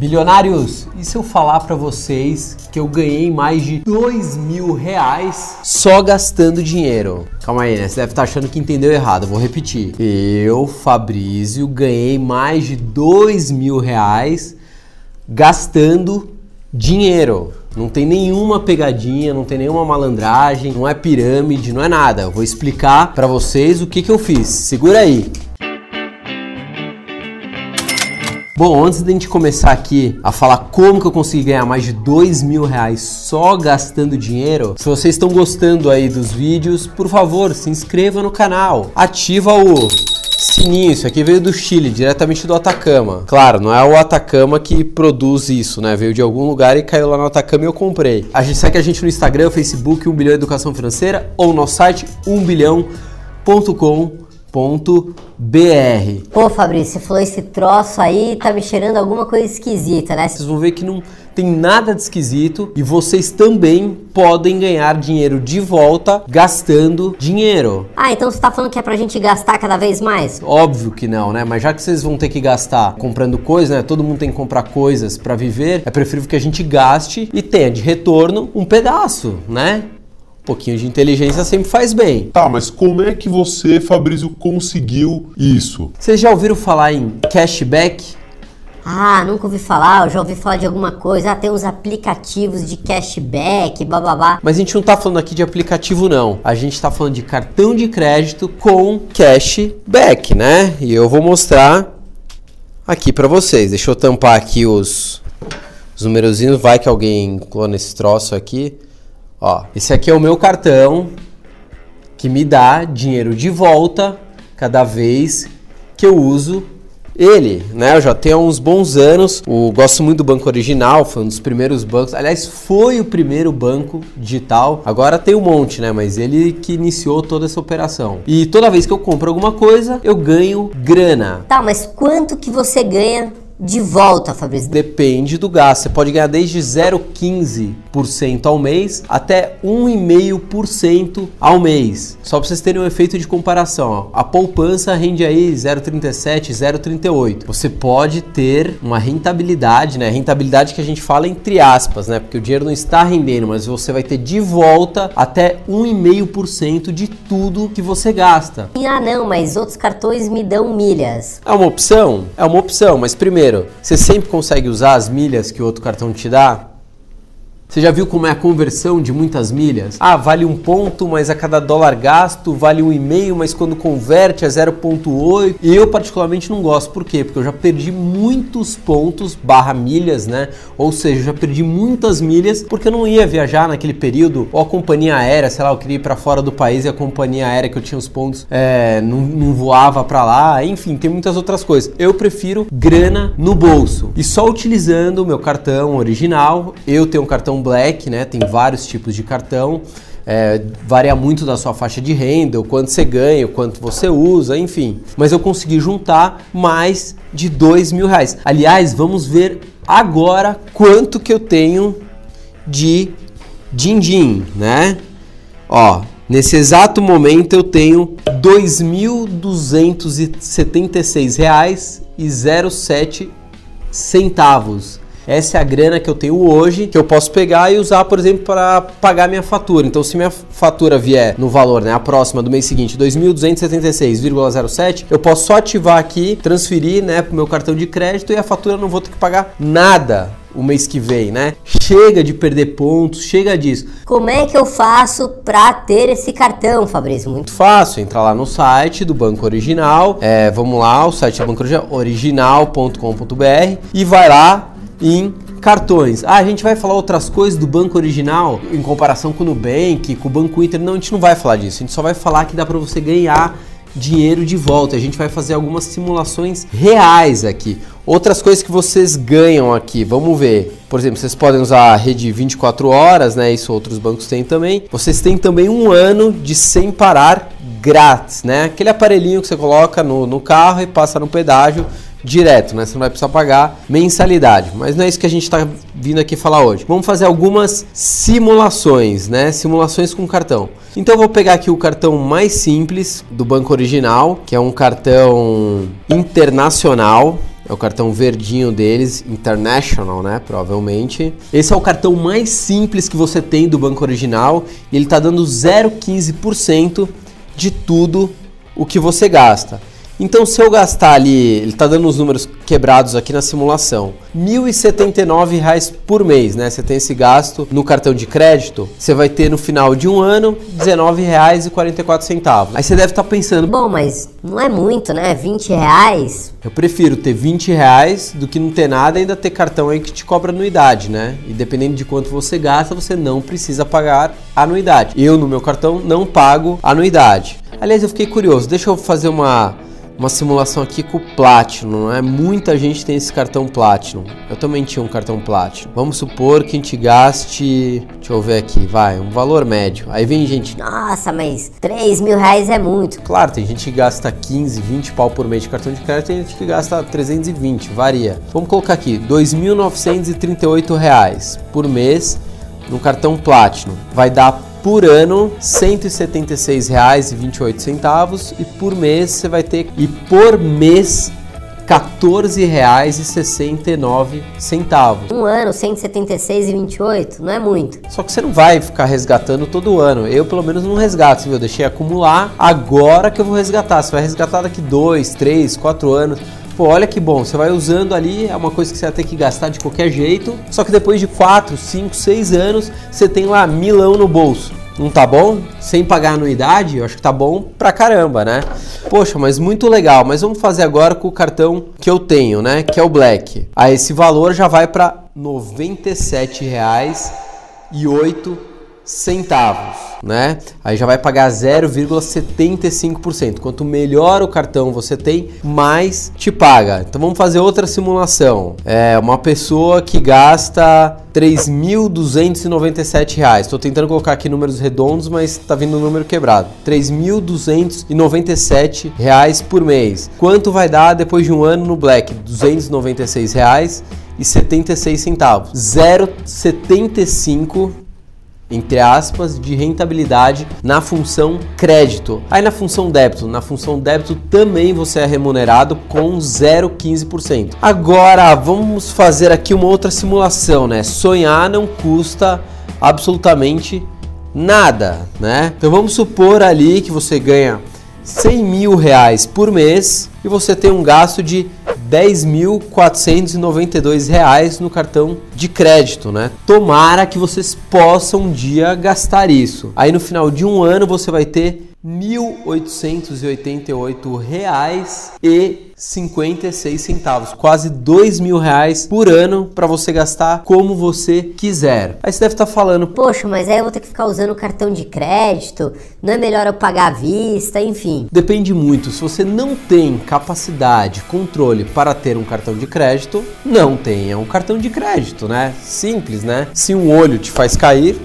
Bilionários, e se eu falar para vocês que eu ganhei mais de dois mil reais só gastando dinheiro? Calma aí, né? Você deve estar achando que entendeu errado. vou repetir. Eu, Fabrício, ganhei mais de dois mil reais gastando dinheiro. Não tem nenhuma pegadinha, não tem nenhuma malandragem, não é pirâmide, não é nada. Eu vou explicar para vocês o que, que eu fiz. Segura aí. Bom, antes de a gente começar aqui a falar como que eu consegui ganhar mais de dois mil reais só gastando dinheiro, se vocês estão gostando aí dos vídeos, por favor, se inscreva no canal, ativa o sininho, isso aqui veio do Chile, diretamente do Atacama. Claro, não é o Atacama que produz isso, né? Veio de algum lugar e caiu lá no Atacama e eu comprei. A gente segue a gente no Instagram, Facebook, 1 bilhão educação financeira ou no site 1bilhão.com br. Pô, Fabrício, você falou esse troço aí, tá me cheirando alguma coisa esquisita, né? Vocês vão ver que não tem nada de esquisito e vocês também podem ganhar dinheiro de volta gastando dinheiro. Ah, então você tá falando que é pra gente gastar cada vez mais? Óbvio que não, né? Mas já que vocês vão ter que gastar comprando coisas, né? Todo mundo tem que comprar coisas para viver, é preferível que a gente gaste e tenha de retorno um pedaço, né? Um pouquinho de inteligência sempre faz bem. Tá, mas como é que você, Fabrício, conseguiu isso? Vocês já ouviram falar em cashback? Ah, nunca ouvi falar, eu já ouvi falar de alguma coisa. Ah, tem uns aplicativos de cashback, bababá. Mas a gente não tá falando aqui de aplicativo, não. A gente tá falando de cartão de crédito com cashback, né? E eu vou mostrar aqui para vocês. Deixa eu tampar aqui os, os numerozinhos. Vai que alguém clona esse troço aqui. Ó, esse aqui é o meu cartão que me dá dinheiro de volta cada vez que eu uso ele, né? Eu já tenho uns bons anos. O, gosto muito do banco original, foi um dos primeiros bancos. Aliás, foi o primeiro banco digital. Agora tem um monte, né? Mas ele que iniciou toda essa operação. E toda vez que eu compro alguma coisa, eu ganho grana. Tá, mas quanto que você ganha de volta, Fabrício? Depende do gasto. Você pode ganhar desde 0,15% ao mês até 1,5% ao mês. Só para vocês terem um efeito de comparação. Ó. A poupança rende aí 0,37, 0,38. Você pode ter uma rentabilidade, né? Rentabilidade que a gente fala entre aspas, né? Porque o dinheiro não está rendendo, mas você vai ter de volta até 1,5% de tudo que você gasta. Ah, não, mas outros cartões me dão milhas. É uma opção? É uma opção, mas primeiro Primeiro, você sempre consegue usar as milhas que o outro cartão te dá? Você já viu como é a conversão de muitas milhas? Ah, vale um ponto, mas a cada dólar gasto vale um e meio, mas quando converte é 0,8. E eu particularmente não gosto. Por quê? Porque eu já perdi muitos pontos barra milhas, né? Ou seja, eu já perdi muitas milhas porque eu não ia viajar naquele período. Ou a companhia aérea, sei lá, eu queria ir para fora do país e a companhia aérea que eu tinha os pontos é, não, não voava para lá. Enfim, tem muitas outras coisas. Eu prefiro grana no bolso. E só utilizando o meu cartão original, eu tenho um cartão Black, né? Tem vários tipos de cartão. É, varia muito da sua faixa de renda, o quanto você ganha, o quanto você usa, enfim. Mas eu consegui juntar mais de dois mil reais. Aliás, vamos ver agora quanto que eu tenho de din-din, né? Ó, nesse exato momento eu tenho R$ 2.276,07 centavos. Essa é a grana que eu tenho hoje, que eu posso pegar e usar, por exemplo, para pagar minha fatura. Então, se minha fatura vier no valor, né, a próxima do mês seguinte, 2.276,07, eu posso só ativar aqui, transferir, né, pro meu cartão de crédito e a fatura não vou ter que pagar nada o mês que vem, né? Chega de perder pontos, chega disso. Como é que eu faço para ter esse cartão, Fabrício? Muito fácil, entra lá no site do Banco Original, é, vamos lá, o site do Banco Original, e vai lá em cartões. Ah, a gente vai falar outras coisas do banco original em comparação com o Nubank, com o Banco Inter. Não, a gente não vai falar disso. A gente só vai falar que dá para você ganhar dinheiro de volta. A gente vai fazer algumas simulações reais aqui. Outras coisas que vocês ganham aqui, vamos ver. Por exemplo, vocês podem usar a rede 24 horas, né? Isso outros bancos têm também. Vocês têm também um ano de sem parar grátis, né? Aquele aparelhinho que você coloca no, no carro e passa no pedágio direto, né? Você não vai precisar pagar mensalidade. Mas não é isso que a gente está vindo aqui falar hoje. Vamos fazer algumas simulações, né? Simulações com cartão. Então vou pegar aqui o cartão mais simples do banco original, que é um cartão internacional. É o cartão verdinho deles, International, né? Provavelmente. Esse é o cartão mais simples que você tem do banco original e ele está dando 0,15% de tudo o que você gasta. Então, se eu gastar ali, ele está dando os números quebrados aqui na simulação, R$ 1.079 por mês, né? Você tem esse gasto no cartão de crédito, você vai ter no final de um ano R$ 19,44. Aí você deve estar tá pensando, bom, mas não é muito, né? 20 reais. Eu prefiro ter 20 reais do que não ter nada e ainda ter cartão aí que te cobra anuidade, né? E dependendo de quanto você gasta, você não precisa pagar anuidade. Eu, no meu cartão, não pago anuidade. Aliás, eu fiquei curioso, deixa eu fazer uma uma simulação aqui com o Platinum, não é? Muita gente tem esse cartão Platinum. Eu também tinha um cartão Platinum. Vamos supor que a gente gaste, deixa eu ver aqui, vai, um valor médio. Aí vem gente, nossa, mas 3 mil reais é muito. Claro, tem gente que gasta 15, 20 pau por mês de cartão de crédito, tem gente que gasta 320, varia. Vamos colocar aqui, 2.938 reais por mês no cartão Platinum. Vai dar por ano R$ 176,28 e por mês você vai ter e por mês R$ 14,69. Um ano, 176,28, não é muito. Só que você não vai ficar resgatando todo ano. Eu, pelo menos, não resgato, viu? Eu deixei acumular agora que eu vou resgatar. Você vai resgatar daqui 2, 3, 4 anos. Pô, olha que bom, você vai usando ali, é uma coisa que você vai ter que gastar de qualquer jeito, só que depois de 4, 5, 6 anos, você tem lá milão no bolso. Não tá bom? Sem pagar anuidade, eu acho que tá bom pra caramba, né? Poxa, mas muito legal. Mas vamos fazer agora com o cartão que eu tenho, né? Que é o Black. Aí esse valor já vai para R$ 97,08 centavos, né? Aí já vai pagar 0,75%. Quanto melhor o cartão você tem, mais te paga. Então vamos fazer outra simulação. É uma pessoa que gasta R$ 3.297. Estou tentando colocar aqui números redondos, mas está vindo um número quebrado. R$ 3.297 por mês. Quanto vai dar depois de um ano no Black? 296 reais e 76 centavos. 0,75 entre aspas, de rentabilidade na função crédito. Aí na função débito, na função débito também você é remunerado com 0,15%. Agora vamos fazer aqui uma outra simulação, né? Sonhar não custa absolutamente nada, né? Então vamos supor ali que você ganha 100 mil reais por mês e você tem um gasto de 10.492 reais no cartão de crédito, né? Tomara que vocês possam um dia gastar isso. Aí no final de um ano você vai ter R$ 1.888,56 quase dois mil reais por ano para você gastar como você quiser. Aí você deve estar tá falando, poxa, mas aí eu vou ter que ficar usando cartão de crédito, não é melhor eu pagar à vista, enfim. Depende muito. Se você não tem capacidade, controle para ter um cartão de crédito, não tenha um cartão de crédito, né? Simples, né? Se um olho te faz cair,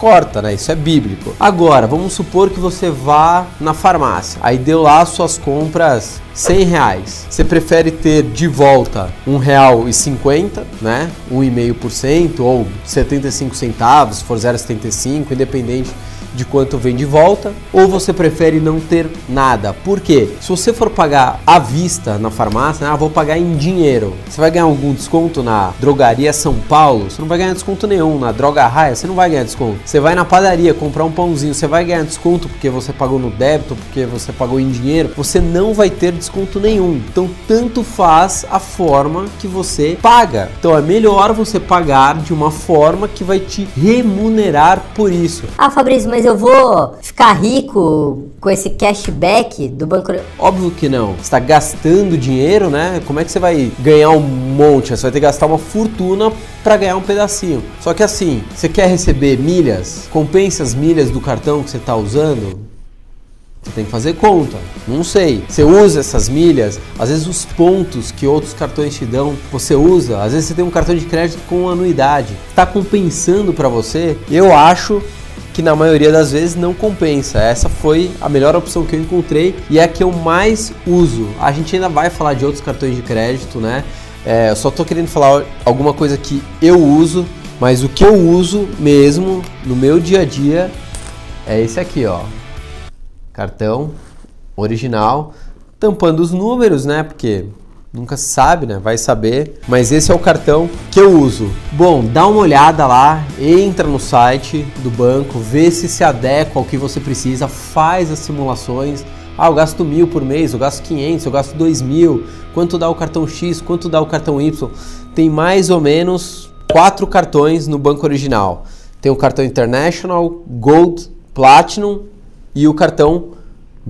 corta, né? Isso é bíblico. Agora, vamos supor que você vá na farmácia, aí deu lá suas compras 100 reais. Você prefere ter de volta um real e cinquenta, né? 1,5% ou 75 centavos, se for 0,75, independente de quanto vem de volta, ou você prefere não ter nada? Por quê? Se você for pagar à vista na farmácia, ah, vou pagar em dinheiro, você vai ganhar algum desconto na drogaria São Paulo? Você não vai ganhar desconto nenhum. Na droga raia, você não vai ganhar desconto. Você vai na padaria comprar um pãozinho, você vai ganhar desconto porque você pagou no débito, porque você pagou em dinheiro, você não vai ter desconto nenhum. Então, tanto faz a forma que você paga. Então, é melhor você pagar de uma forma que vai te remunerar por isso. Ah, Fabrício, mas mas eu vou ficar rico com esse cashback do banco. Óbvio que não. Você está gastando dinheiro, né? Como é que você vai ganhar um monte? Você vai ter que gastar uma fortuna para ganhar um pedacinho. Só que assim, você quer receber milhas? Compensa as milhas do cartão que você está usando? Você tem que fazer conta. Não sei. Você usa essas milhas, às vezes os pontos que outros cartões te dão, você usa. Às vezes você tem um cartão de crédito com anuidade. Está compensando para você? Eu acho que na maioria das vezes não compensa. Essa foi a melhor opção que eu encontrei e é a que eu mais uso. A gente ainda vai falar de outros cartões de crédito, né? É, só tô querendo falar alguma coisa que eu uso, mas o que eu uso mesmo no meu dia a dia é esse aqui, ó. Cartão original, tampando os números, né? Porque Nunca se sabe, né? Vai saber. Mas esse é o cartão que eu uso. Bom, dá uma olhada lá, entra no site do banco, vê se se adequa ao que você precisa, faz as simulações. Ah, eu gasto mil por mês, eu gasto 500, eu gasto dois mil. Quanto dá o cartão X? Quanto dá o cartão Y? Tem mais ou menos quatro cartões no banco original. Tem o cartão International, Gold, Platinum e o cartão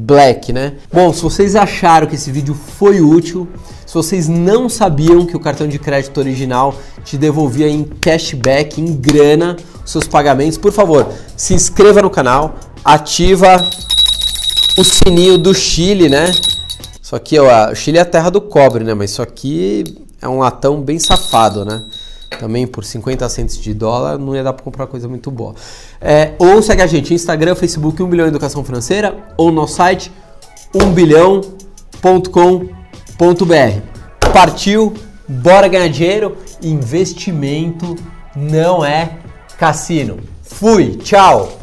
Black, né? Bom, se vocês acharam que esse vídeo foi útil, se vocês não sabiam que o cartão de crédito original te devolvia em cashback, em grana, seus pagamentos, por favor, se inscreva no canal, ativa o sininho do Chile, né? Isso aqui, ó, o Chile é a terra do cobre, né? Mas isso aqui é um latão bem safado, né? Também por 50 centos de dólar não ia dar para comprar coisa muito boa. É, ou segue a gente Instagram, Facebook 1 bilhão Educação Financeira ou no site 1bilhão.com.br. Partiu, bora ganhar dinheiro. Investimento não é cassino. Fui, tchau!